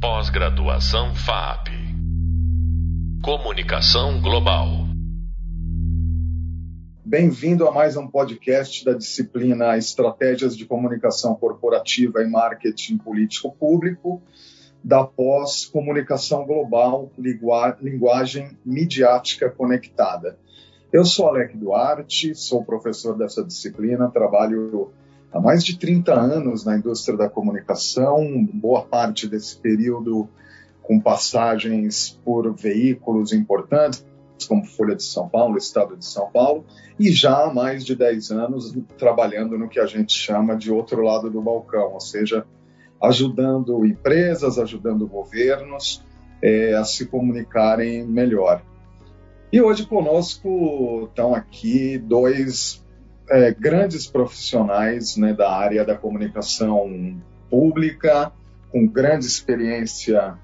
Pós-graduação FAP. Comunicação Global. Bem-vindo a mais um podcast da disciplina Estratégias de Comunicação Corporativa e Marketing Político Público, da pós Comunicação Global, Linguagem Midiática Conectada. Eu sou Alec Duarte, sou professor dessa disciplina, trabalho há mais de 30 anos na indústria da comunicação, boa parte desse período com passagens por veículos importantes, como Folha de São Paulo, Estado de São Paulo, e já há mais de 10 anos trabalhando no que a gente chama de outro lado do balcão, ou seja, ajudando empresas, ajudando governos é, a se comunicarem melhor. E hoje conosco estão aqui dois é, grandes profissionais né, da área da comunicação pública, com grande experiência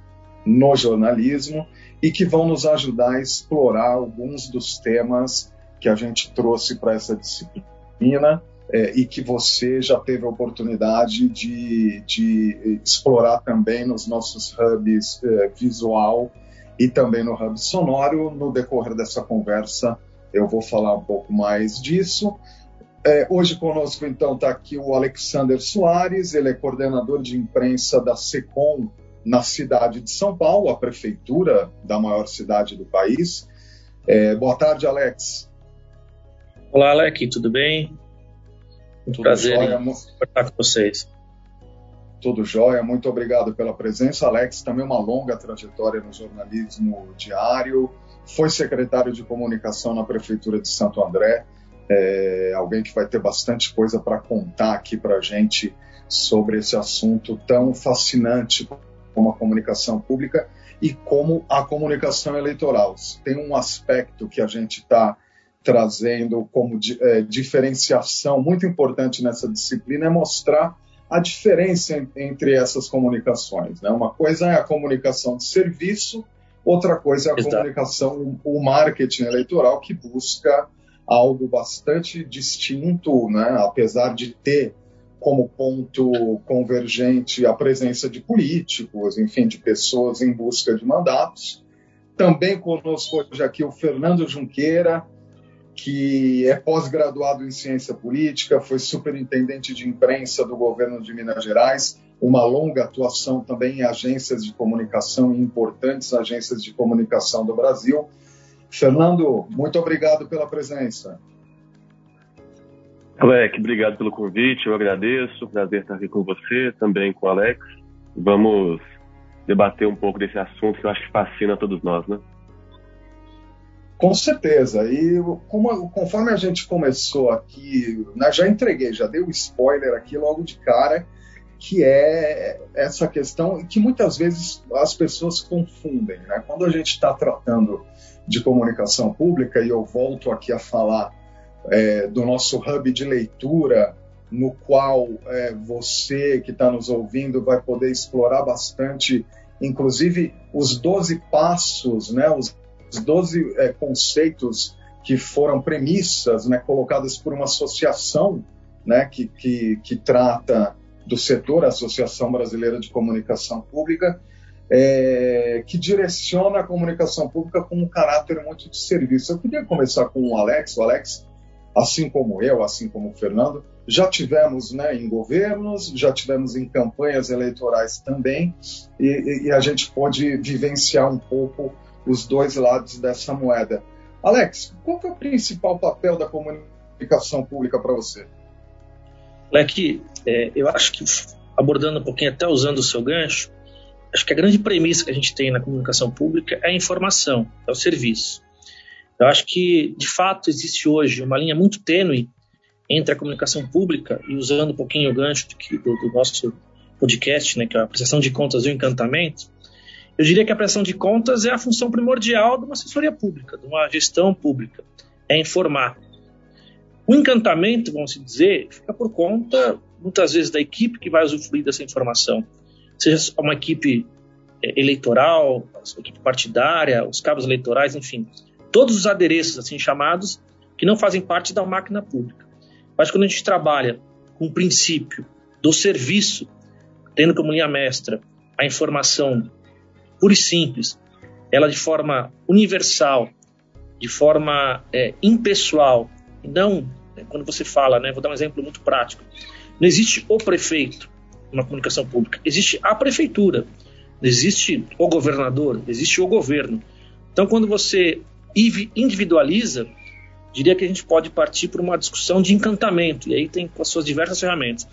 no jornalismo e que vão nos ajudar a explorar alguns dos temas que a gente trouxe para essa disciplina é, e que você já teve a oportunidade de, de explorar também nos nossos hubs é, visual e também no hub sonoro. No decorrer dessa conversa, eu vou falar um pouco mais disso. É, hoje conosco, então, está aqui o Alexander Soares, ele é coordenador de imprensa da SECOM na cidade de São Paulo, a prefeitura da maior cidade do país. É, boa tarde, Alex. Olá, Alec, tudo bem? Muito tudo prazer jóia, em estar com vocês. Tudo jóia, muito obrigado pela presença. Alex, também uma longa trajetória no jornalismo diário, foi secretário de comunicação na Prefeitura de Santo André, é, alguém que vai ter bastante coisa para contar aqui para a gente sobre esse assunto tão fascinante como a comunicação pública e como a comunicação eleitoral. Tem um aspecto que a gente está trazendo como é, diferenciação muito importante nessa disciplina é mostrar a diferença entre essas comunicações. Né? Uma coisa é a comunicação de serviço, outra coisa é a Exato. comunicação, o marketing eleitoral que busca algo bastante distinto, né? apesar de ter como ponto convergente a presença de políticos, enfim, de pessoas em busca de mandatos. Também conosco hoje aqui o Fernando Junqueira, que é pós-graduado em ciência política, foi superintendente de imprensa do governo de Minas Gerais, uma longa atuação também em agências de comunicação, importantes agências de comunicação do Brasil Fernando, muito obrigado pela presença. Alec, obrigado pelo convite, eu agradeço, prazer estar aqui com você, também com o Alex. Vamos debater um pouco desse assunto que eu acho que fascina a todos nós, né? Com certeza. E como, conforme a gente começou aqui, né, já entreguei, já dei o um spoiler aqui logo de cara, que é essa questão que muitas vezes as pessoas confundem. Né? Quando a gente está tratando de comunicação pública, e eu volto aqui a falar é, do nosso hub de leitura, no qual é, você que está nos ouvindo vai poder explorar bastante, inclusive os 12 passos, né, os 12 é, conceitos que foram premissas né, colocadas por uma associação né, que, que, que trata do setor, a Associação Brasileira de Comunicação Pública, é, que direciona a comunicação pública com um caráter muito de serviço. Eu queria começar com o Alex. O Alex, assim como eu, assim como o Fernando, já tivemos né, em governos, já tivemos em campanhas eleitorais também, e, e a gente pode vivenciar um pouco os dois lados dessa moeda. Alex, qual é o principal papel da comunicação pública para você? Leque, é, eu acho que abordando um pouquinho, até usando o seu gancho, acho que a grande premissa que a gente tem na comunicação pública é a informação, é o serviço. Eu acho que, de fato, existe hoje uma linha muito tênue entre a comunicação pública e usando um pouquinho o gancho do, do nosso podcast, né, que é a prestação de contas e o encantamento, eu diria que a prestação de contas é a função primordial de uma assessoria pública, de uma gestão pública, é informar. O encantamento, vamos dizer, fica por conta, muitas vezes, da equipe que vai usufruir dessa informação seja uma equipe é, eleitoral, uma equipe partidária, os cabos eleitorais, enfim, todos os adereços assim chamados que não fazem parte da máquina pública. Mas quando a gente trabalha com o princípio do serviço, tendo como linha mestra a informação pura e simples, ela de forma universal, de forma é, impessoal, não né, quando você fala, né, vou dar um exemplo muito prático, não existe o prefeito numa comunicação pública, existe a prefeitura, existe o governador, existe o governo. Então, quando você individualiza, diria que a gente pode partir para uma discussão de encantamento, e aí tem com as suas diversas ferramentas.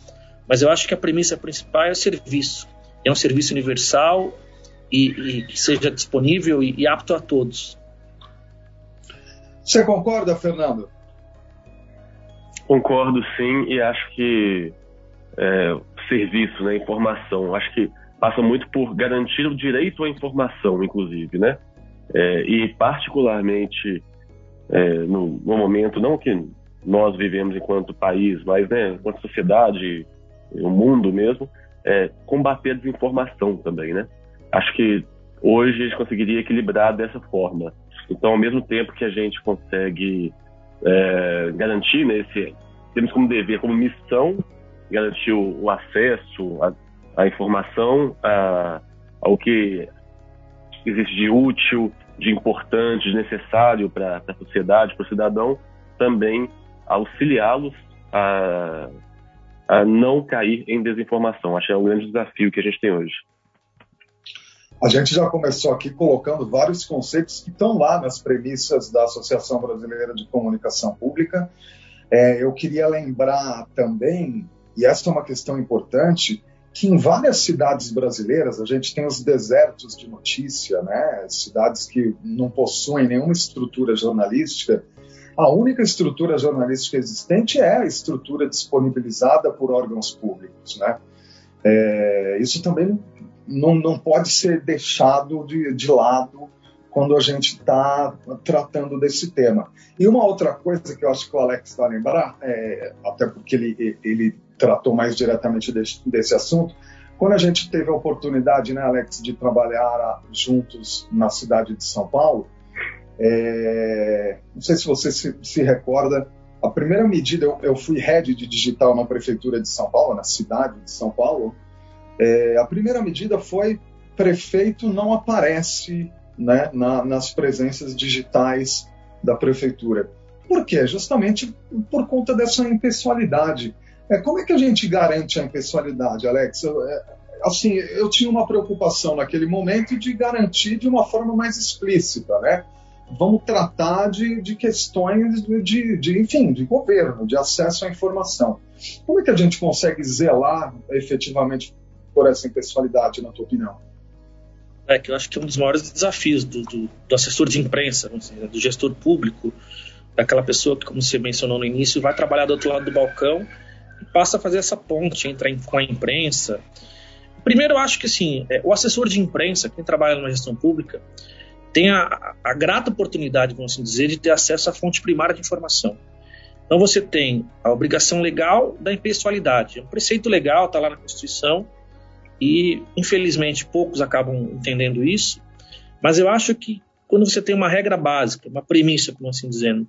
Mas eu acho que a premissa principal é o serviço. É um serviço universal e, e que seja disponível e, e apto a todos. Você concorda, Fernando? Concordo sim, e acho que é, serviço, né, informação, acho que passa muito por garantir o direito à informação, inclusive, né? É, e particularmente é, no, no, momento, não que nós vivemos enquanto país, mas né, enquanto sociedade, o mundo mesmo, é, combater a desinformação também, né? Acho que hoje a gente conseguiria equilibrar dessa forma. Então, ao mesmo tempo que a gente consegue é, garantir, né, esse, temos como dever, como missão, garantir o, o acesso à, informação, a, ao que existe de útil, de importante, de necessário para a sociedade, para o cidadão, também auxiliá-los a, a não cair em desinformação. Acho que é um grande desafio que a gente tem hoje. A gente já começou aqui colocando vários conceitos que estão lá nas premissas da Associação Brasileira de Comunicação Pública. É, eu queria lembrar também, e essa é uma questão importante, que em várias cidades brasileiras a gente tem os desertos de notícia, né? Cidades que não possuem nenhuma estrutura jornalística. A única estrutura jornalística existente é a estrutura disponibilizada por órgãos públicos, né? É, isso também não, não pode ser deixado de, de lado quando a gente está tratando desse tema. E uma outra coisa que eu acho que o Alex vai lembrar, é, até porque ele, ele tratou mais diretamente desse, desse, assunto, quando a gente teve a oportunidade, né, Alex, de trabalhar juntos na cidade de São Paulo, é, não sei se você se, se, recorda, a primeira medida, eu, eu fui head de digital na prefeitura de São Paulo, na cidade de São Paulo, é, a primeira medida foi prefeito não aparece né, na, nas presenças digitais da prefeitura. Por quê? Justamente por conta dessa impessoalidade. É, como é que a gente garante a impessoalidade, Alex? Eu, é, assim, eu tinha uma preocupação naquele momento de garantir de uma forma mais explícita, né? Vamos tratar de, de questões de, de, enfim, de governo, de acesso à informação. Como é que a gente consegue zelar efetivamente por essa impessoalidade, na tua opinião? É que eu acho que é um dos maiores desafios do, do, do assessor de imprensa, dizer, do gestor público, daquela pessoa que, como você mencionou no início, vai trabalhar do outro lado do balcão passa a fazer essa ponte entre com a imprensa. Primeiro, eu acho que assim, é, o assessor de imprensa, quem trabalha numa gestão pública, tem a, a grata oportunidade, vamos assim dizer, de ter acesso à fonte primária de informação. Então você tem a obrigação legal da impessoalidade. É um preceito legal, está lá na Constituição, e, infelizmente, poucos acabam entendendo isso, mas eu acho que quando você tem uma regra básica, uma premissa, como assim dizendo,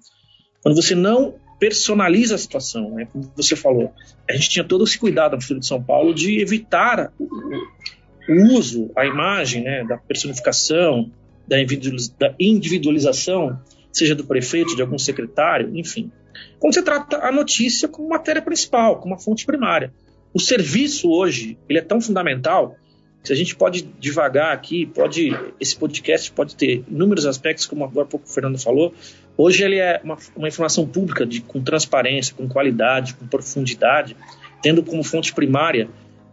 quando você não personaliza a situação, né, como você falou, a gente tinha todo esse cuidado na Prefeitura de São Paulo de evitar o, uso, a imagem né, da personificação, da individualização, seja do prefeito, de algum secretário, enfim. Quando você trata a notícia como matéria principal, como uma fonte primária. O serviço hoje, ele é tão fundamental que a gente pode devagar aqui, pode esse podcast pode ter inúmeros aspectos, como agora pouco o Fernando falou. Hoje ele é uma, uma informação pública de, com transparência, com qualidade, com profundidade, tendo como fonte primária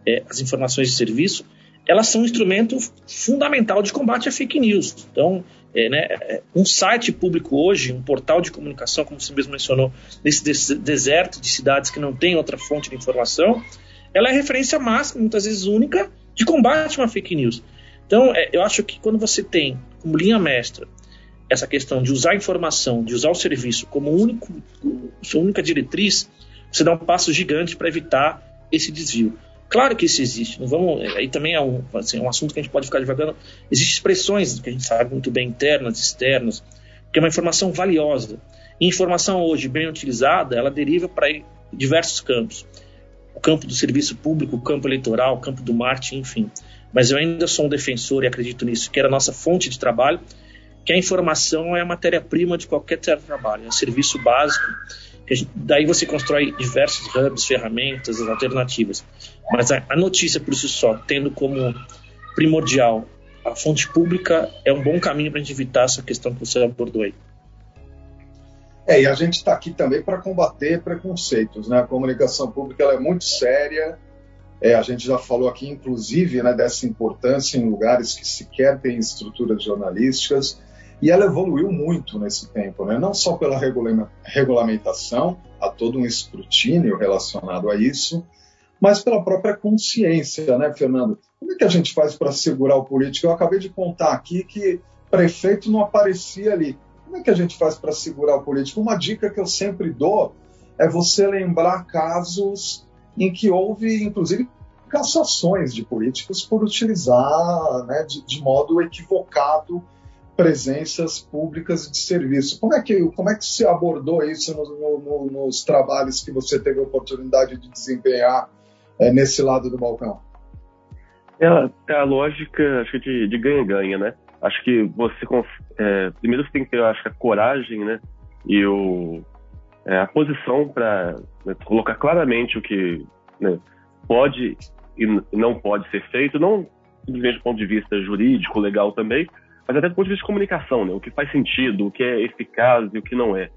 é, as informações de serviço, elas são um instrumento fundamental de combate à fake news. Então, é, né, é, um site público hoje, um portal de comunicação, como você mesmo mencionou, nesse deserto de cidades que não tem outra fonte de informação, ela é referência máxima, muitas vezes única, de combate a uma fake news. Então, é, eu acho que quando você tem como linha mestra essa questão de usar a informação, de usar o serviço como único, sua única diretriz, você dá um passo gigante para evitar esse desvio. Claro que isso existe, não vamos, é, aí também é um, assim, um assunto que a gente pode ficar devagando. Existem expressões que a gente sabe muito bem, internas, externas, que é uma informação valiosa. E informação hoje bem utilizada, ela deriva para diversos campos o campo do serviço público, o campo eleitoral, o campo do marketing, enfim. Mas eu ainda sou um defensor e acredito nisso, que era a nossa fonte de trabalho, que a informação é a matéria-prima de qualquer trabalho, é um serviço básico. Gente, daí você constrói diversos hubs, ferramentas, alternativas. Mas a, a notícia por si só, tendo como primordial a fonte pública, é um bom caminho para a gente evitar essa questão que você abordou aí. É, e a gente está aqui também para combater preconceitos, né? A comunicação pública é muito séria. É, a gente já falou aqui, inclusive, né, dessa importância em lugares que sequer têm estruturas jornalísticas. E ela evoluiu muito nesse tempo, né? não só pela regulamentação, há todo um escrutínio relacionado a isso, mas pela própria consciência, né, Fernando? Como é que a gente faz para segurar o político? Eu acabei de contar aqui que prefeito não aparecia ali. Como é que a gente faz para segurar o político? Uma dica que eu sempre dou é você lembrar casos em que houve, inclusive, cassações de políticos por utilizar né, de, de modo equivocado presenças públicas de serviço. Como é que, como é que se abordou isso no, no, nos trabalhos que você teve a oportunidade de desempenhar é, nesse lado do balcão? É, é a lógica, acho que de ganha-ganha, né? Acho que você, é, primeiro você tem que ter, acho a coragem, né? E o, é, a posição para né, colocar claramente o que né, pode e não pode ser feito, não simplesmente do ponto de vista jurídico, legal também, mas até do ponto de vista de comunicação, né? O que faz sentido, o que é eficaz e o que não é.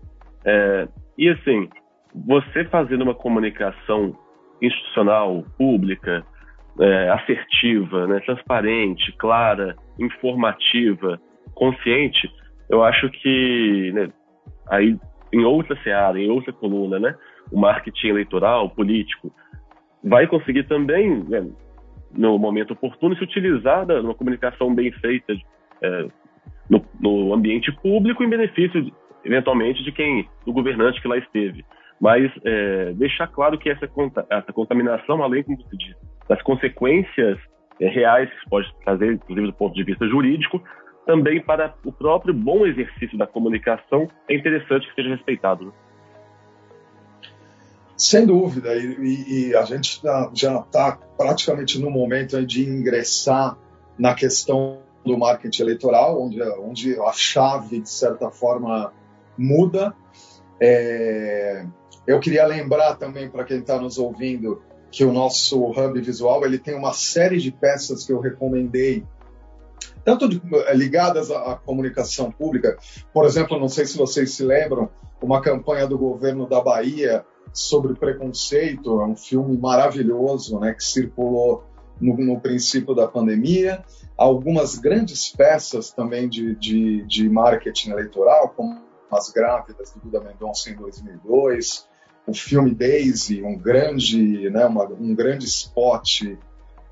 é e assim, você fazendo uma comunicação institucional, pública, é, assertiva, né, transparente, clara, informativa, consciente, eu acho que né, aí em outra seara, em outra coluna, né, o marketing eleitoral, político, vai conseguir também, né, no momento oportuno, se utilizar da, uma comunicação bem feita é, no, no, ambiente público em benefício, eventualmente, de quem, do governante que lá esteve. Mas é, deixar claro que essa, essa contaminação, além, como você disse, das consequências é, reais que pode trazer, inclusive do ponto de vista jurídico, também para o próprio bom exercício da comunicação é interessante que seja respeitado. Né? Sem dúvida, e, e a gente já está praticamente no momento de ingressar na questão do marketing eleitoral, onde, onde a chave, de certa forma, muda. É, eu queria lembrar também para quem está nos ouvindo que o nosso hub visual ele tem uma série de peças que eu recomendei tanto de, eh, ligadas à, à, comunicação pública, por exemplo, não sei se vocês se lembram, uma campanha do governo da Bahia sobre preconceito, é um filme maravilhoso, né, que circulou no, no princípio da pandemia, algumas grandes peças também de, de, de marketing eleitoral, como As Grávidas, do Duda Mendonça em 2002, o filme Daisy, um grande, né, uma, um grande spot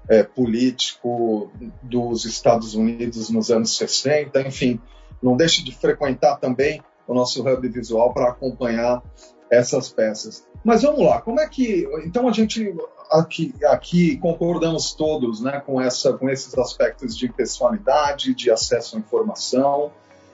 é, político dos Estados Unidos nos anos 60, enfim, não deixe de frequentar também o nosso hub visual para acompanhar essas peças. Mas vamos lá, como é que então a gente aqui, aqui concordamos todos, né, com essa com esses aspectos de pessoalidade, de acesso à informação,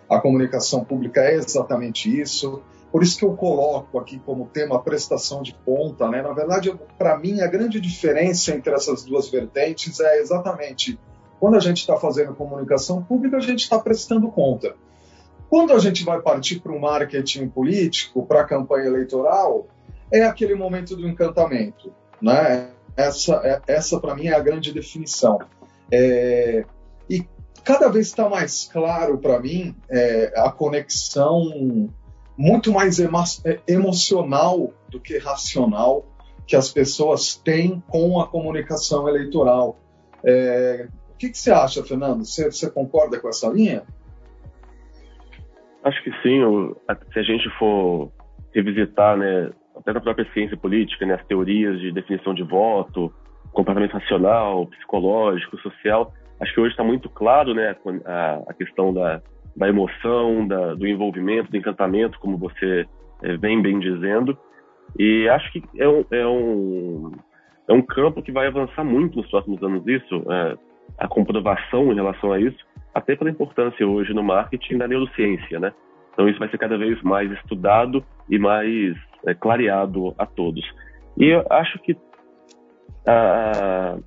a comunicação pública é exatamente isso. Por isso que eu coloco aqui como tema a prestação de conta. Né? Na verdade, para mim, a grande diferença entre essas duas vertentes é exatamente quando a gente está fazendo comunicação pública, a gente está prestando conta. Quando a gente vai partir para o marketing político, para a campanha eleitoral, é aquele momento do encantamento. Né? Essa, é, essa para mim, é a grande definição. É, e cada vez está mais claro para mim é, a conexão muito mais é, emocional do que racional que as pessoas têm com a comunicação eleitoral. É, o que, que, você acha, Fernando? Você, você, concorda com essa linha? Acho que sim. Se a gente for revisitar, né, até na própria ciência política, né, as teorias de definição de voto, comportamento racional, psicológico, social, acho que hoje está muito claro né, a, a questão da, da emoção, da, do envolvimento, do encantamento, como você é, vem bem dizendo. E acho que é um, é um, é um campo que vai avançar muito nos próximos anos isso, é, a comprovação em relação a isso, até pela importância hoje no marketing da neurociência, né? Então isso vai ser cada vez mais estudado e mais é, clareado a todos. E eu acho que a,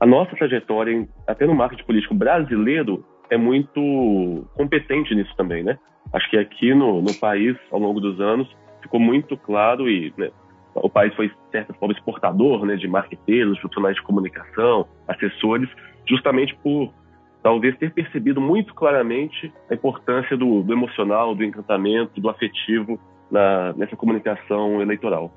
a nossa trajetória, até no marketing político brasileiro, é muito competente nisso também, né? Acho que aqui no, no país, ao longo dos anos, ficou muito claro e né, o país foi, de certa forma, exportador né, de marqueteiros, profissionais de comunicação, assessores, justamente por talvez ter percebido muito claramente a importância do, do emocional, do encantamento, do afetivo na, nessa comunicação eleitoral.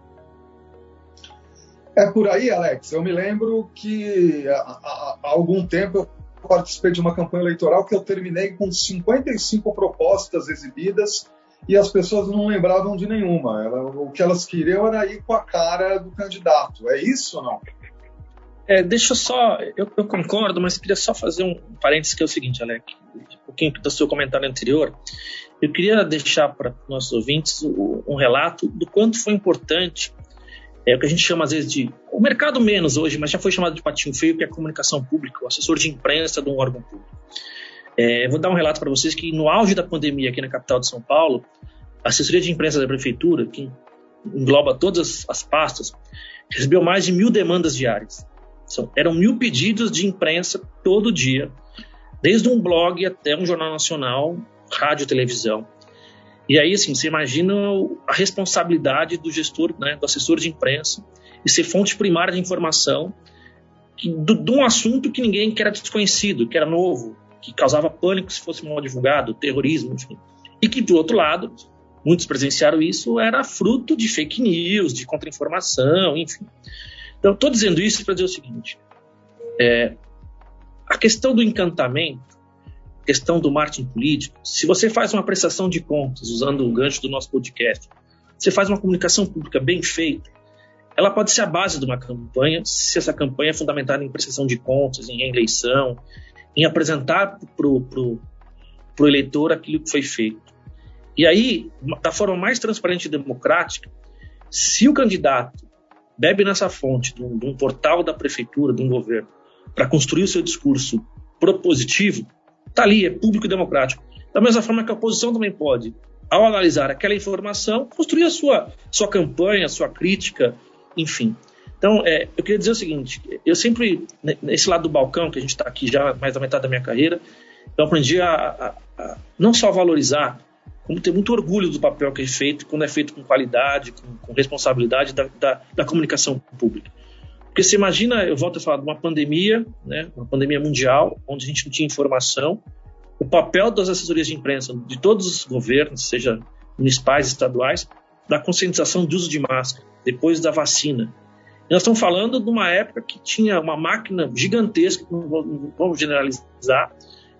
É por aí, Alex. Eu me lembro que há, há, algum tempo eu participei de uma campanha eleitoral que eu terminei com 55 propostas exibidas e as pessoas não lembravam de nenhuma. Ela, o que elas queriam era ir com a cara do candidato. É isso ou não? É, deixa eu só, eu, eu, concordo, mas queria só fazer um parênteses que é o seguinte, Alec, um pouquinho do seu comentário anterior. Eu queria deixar para nossos ouvintes um relato do quanto foi importante é o que a gente chama às vezes de o mercado menos hoje, mas já foi chamado de patinho feio, que é a comunicação pública, o assessor de imprensa de um órgão público. É, vou dar um relato para vocês que no auge da pandemia aqui na capital de São Paulo, a assessoria de imprensa da prefeitura, que engloba todas as pastas, recebeu mais de mil demandas diárias. São, eram mil pedidos de imprensa todo dia, desde um blog até um jornal nacional, rádio, televisão. E aí, assim, você imagina a responsabilidade do gestor, né, do assessor de imprensa, e ser fonte primária de informação que, do, de um assunto que ninguém que era desconhecido, que era novo, que causava pânico se fosse mal divulgado, terrorismo, enfim. E que, do outro lado, muitos presenciaram isso, era fruto de fake news, de contra-informação, enfim. Então, estou dizendo isso para dizer o seguinte: é, a questão do encantamento, a questão do marketing político, se você faz uma prestação de contas, usando o gancho do nosso podcast, você faz uma comunicação pública bem feita, ela pode ser a base de uma campanha, se essa campanha é fundamentada em prestação de contas, em eleição, em apresentar para o eleitor aquilo que foi feito. E aí, da forma mais transparente e democrática, se o candidato bebe nessa fonte de um, de um portal da prefeitura, de um governo, para construir o seu discurso propositivo, está ali, é público e democrático. Da mesma forma que a oposição também pode, ao analisar aquela informação, construir a sua, sua campanha, a sua crítica, enfim. Então, é, eu queria dizer o seguinte: eu sempre, nesse lado do balcão, que a gente está aqui já mais da metade da minha carreira, eu aprendi a, a, a, não só valorizar, como ter muito orgulho do papel que é feito, quando é feito com qualidade, com, com responsabilidade da, da, da, comunicação pública. Porque você imagina, eu volto a falar de uma pandemia, né, uma pandemia mundial, onde a gente não tinha informação, o papel das assessorias de imprensa de todos os governos, seja municipais, estaduais, da conscientização de uso de máscara, depois da vacina. E nós estamos falando de uma época que tinha uma máquina gigantesca, não vamos generalizar,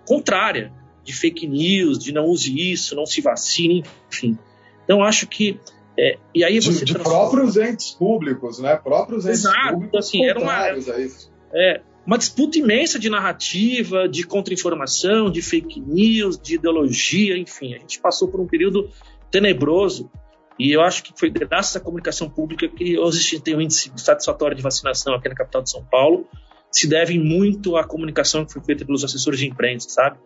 contrária, de fake news, de não use isso, não se vacine, enfim. Então, acho que. É, e aí você de, de próprios entes públicos, né? Próprios entes Exato, públicos assim, era uma, é, uma disputa imensa de narrativa, de contra-informação, de fake news, de ideologia, enfim. A gente passou por um período tenebroso e eu acho que foi graças à comunicação pública que hoje a gente tem um índice satisfatório de vacinação aqui na capital de São Paulo. Se deve muito à comunicação que foi feita pelos assessores de imprensa, sabe?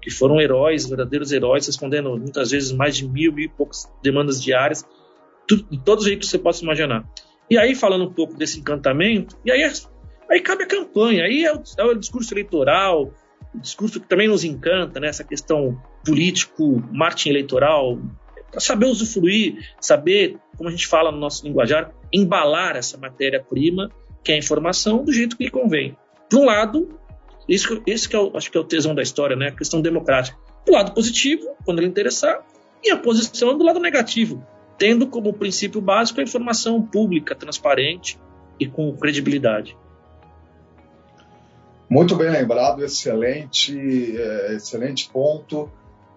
Que foram heróis, verdadeiros heróis, respondendo muitas vezes mais de mil, mil e poucas demandas diárias, tudo, de todos os jeitos que você possa imaginar. E aí, falando um pouco desse encantamento, e aí, aí cabe a campanha, aí é o, é o discurso eleitoral, o discurso que também nos encanta, né? Essa questão político, marketing eleitoral, para saber usufruir, saber, como a gente fala no nosso linguajar, embalar essa matéria-prima, que é a informação, do jeito que lhe convém. Por um lado, isso, esse que é acho que é o tesão da história, né? a questão democrática. Do lado positivo, quando ele interessar, e a posição do lado negativo, tendo como princípio básico a informação pública, transparente e com credibilidade. Muito bem lembrado, excelente, é, excelente ponto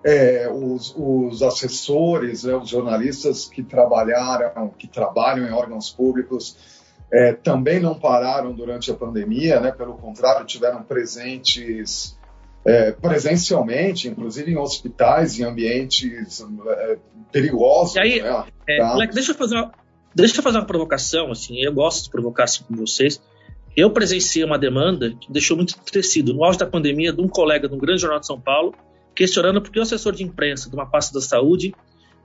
é, os, os, assessores, né, os jornalistas que trabalharam, que trabalham em órgãos públicos, é, também não pararam durante a pandemia, né, pelo contrário, tiveram presentes é, presencialmente, inclusive em hospitais, em ambientes é, perigosos. E aí, né, é, tá? deixa, eu fazer uma, deixa eu fazer uma provocação, assim, eu gosto de provocar assim, com vocês. Eu presenciei uma demanda que deixou muito entristecido no auge da pandemia de um colega de um grande jornal de São Paulo, questionando porque o assessor de imprensa de uma pasta da saúde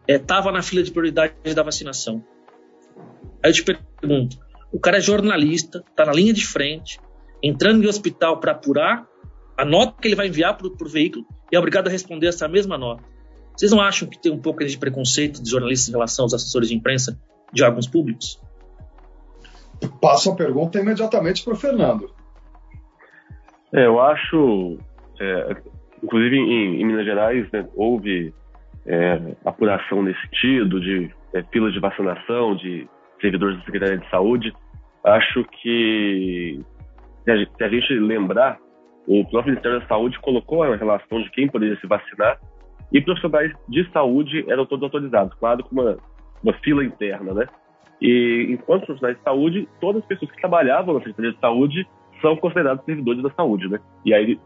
estava é, na fila de prioridade da vacinação. Aí eu te pergunto, O cara é jornalista, está na linha de frente, entrando em hospital para apurar a nota que ele vai enviar para o veículo e é obrigado a responder essa mesma nota. Vocês não acham que tem um pouco de preconceito de jornalistas em relação aos assessores de imprensa de órgãos públicos? Passo a pergunta imediatamente para o Fernando. É, eu acho, é, inclusive em, em, Minas Gerais, né, houve é, apuração nesse sentido, de é, filas de vacinação, de servidores da Secretaria de Saúde. Acho que, se a, gente lembrar, o próprio Ministério da Saúde colocou a relação de quem poderia se vacinar e profissionais de saúde eram todos autorizados, claro, com uma, uma fila interna, né? E enquanto profissionais de saúde, todas as pessoas que trabalhavam na Secretaria de Saúde são considerados servidores da saúde, né? E aí,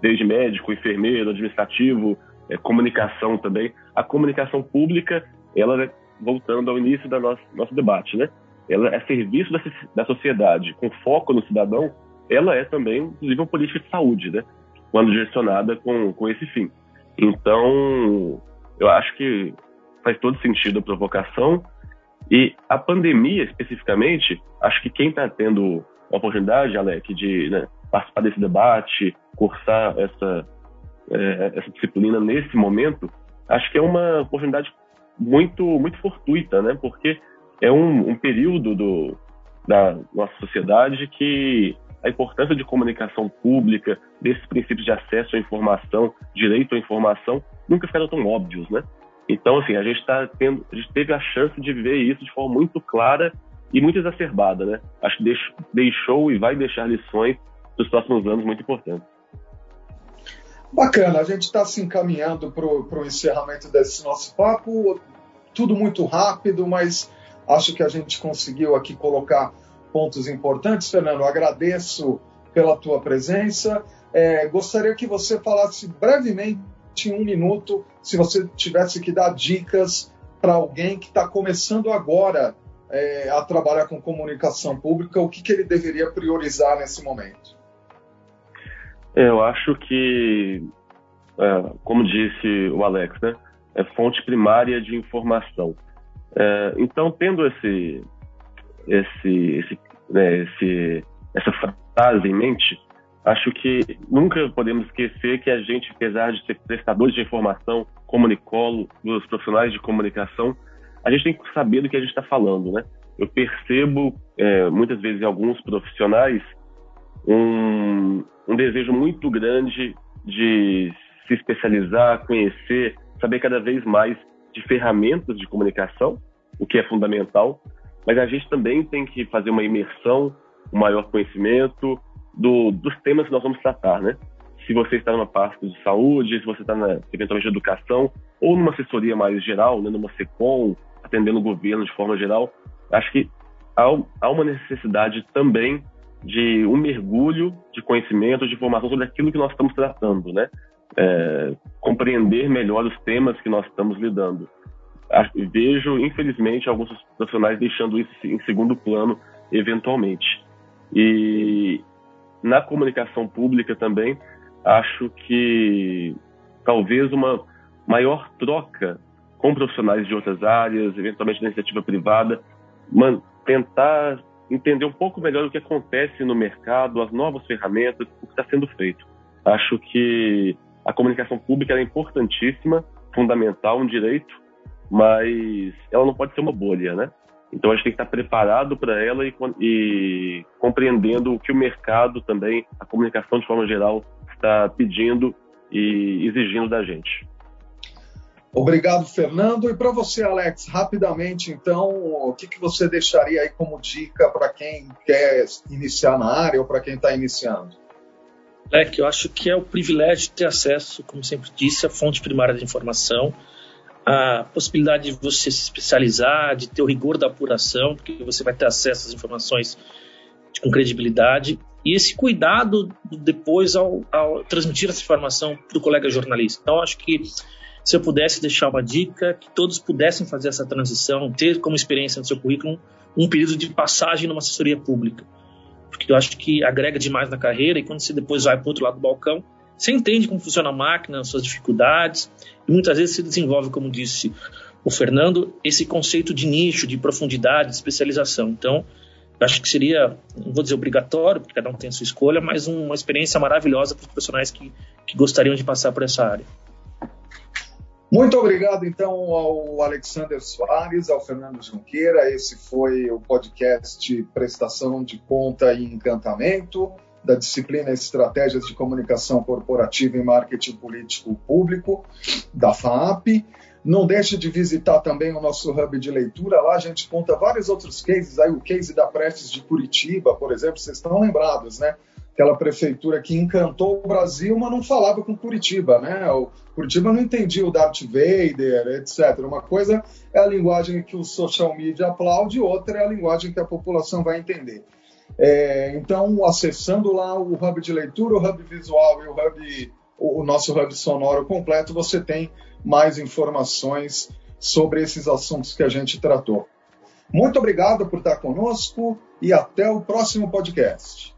desde médico, enfermeiro, administrativo, é, comunicação também. A comunicação pública, ela, né, voltando ao início do nosso, nosso debate, né? Ela é serviço da, da sociedade, com foco no cidadão, ela é também, inclusive, uma política de saúde, né? Quando direcionada com, com esse fim. Então, eu acho que faz todo sentido a provocação. E a pandemia, especificamente, acho que quem está tendo a oportunidade, Alec, de né, participar desse debate, cursar essa, é, essa disciplina nesse momento, acho que é uma oportunidade muito, muito fortuita, né? Porque é um, um período do, da nossa sociedade que a importância de comunicação pública, desses princípios de acesso à informação, direito à informação, nunca ficaram tão óbvios, né? Então, assim, a gente está tendo, a gente teve a chance de ver isso de forma muito clara e muito exacerbada, né? Acho que deixou e vai deixar lições dos próximos anos muito importantes. Bacana, a gente está se encaminhando para o encerramento desse nosso papo, tudo muito rápido, mas acho que a gente conseguiu aqui colocar pontos importantes. Fernando, agradeço pela tua presença. É, gostaria que você falasse brevemente, em um minuto, se você tivesse que dar dicas para alguém que está começando agora é, a trabalhar com comunicação pública, o que, que ele deveria priorizar nesse momento? É, eu acho que, é, como disse o Alex, né, é fonte primária de informação. É, então, tendo esse, esse, esse, né, esse, essa frase em mente, acho que nunca podemos esquecer que a gente, apesar de ser prestadores de informação, comunicólogos, profissionais de comunicação, a gente tem que saber do que a gente está falando, né? Eu percebo é, muitas vezes em alguns profissionais um, um desejo muito grande de se especializar, conhecer, saber cada vez mais de ferramentas de comunicação, o que é fundamental, mas a gente também tem que fazer uma imersão, um maior conhecimento do, dos temas que nós vamos tratar, né? Se você está numa parte de saúde, se você está na, eventualmente de educação, ou numa assessoria mais geral, né, numa SECOM, atendendo o governo de forma geral, acho que há, há uma necessidade também de um mergulho de conhecimento, de informação sobre aquilo que nós estamos tratando, né? É, compreender melhor os temas que nós estamos lidando. Vejo, infelizmente, alguns profissionais deixando isso em segundo plano, eventualmente. E na comunicação pública também, acho que talvez uma maior troca com profissionais de outras áreas, eventualmente iniciativa privada, tentar entender um pouco melhor o que acontece no mercado, as novas ferramentas, o que está sendo feito. Acho que a comunicação pública é importantíssima, fundamental, um direito, mas ela não pode ser uma bolha, né? Então a gente tem que estar preparado para ela e, e, compreendendo o que o mercado também, a comunicação de forma geral, está pedindo e exigindo da gente. Obrigado, Fernando. E para você, Alex, rapidamente, então, o que, que você deixaria aí como dica para quem quer iniciar na área ou para quem está iniciando? Leque, eu acho que é o privilégio de ter acesso, como sempre disse, à fonte primária de informação, a possibilidade de você se especializar, de ter o rigor da apuração, porque você vai ter acesso às informações com credibilidade, e esse cuidado depois ao, ao transmitir essa informação para o colega jornalista. Então, acho que se eu pudesse deixar uma dica, que todos pudessem fazer essa transição, ter como experiência no seu currículo um período de passagem numa assessoria pública. Porque eu acho que agrega demais na carreira e quando você depois vai para o outro lado do balcão, você entende como funciona a máquina, suas dificuldades, e muitas vezes se desenvolve, como disse o Fernando, esse conceito de nicho, de profundidade, de especialização. Então, acho que seria, não vou dizer obrigatório, porque cada um tem a sua escolha, mas uma experiência maravilhosa para os profissionais que, que gostariam de passar por essa área. Muito obrigado, então, ao Alexander Soares, ao Fernando Junqueira. Esse foi o podcast Prestação de Conta e Encantamento, da disciplina Estratégias de Comunicação Corporativa e Marketing Político Público, da FAP. Não deixe de visitar também o nosso hub de leitura. Lá a gente conta vários outros cases. Aí o case da Prestes de Curitiba, por exemplo, vocês estão lembrados, né? Aquela prefeitura que encantou o Brasil, mas não falava com Curitiba, né? O Curitiba não entendia o Darth Vader, etc. Uma coisa é a linguagem que o social media aplaude, outra é a linguagem que a população vai entender. É, então, acessando lá o hub de leitura, o hub visual e o hub o nosso hub sonoro completo, você tem mais informações sobre esses assuntos que a gente tratou. Muito obrigado por estar conosco e até o próximo podcast.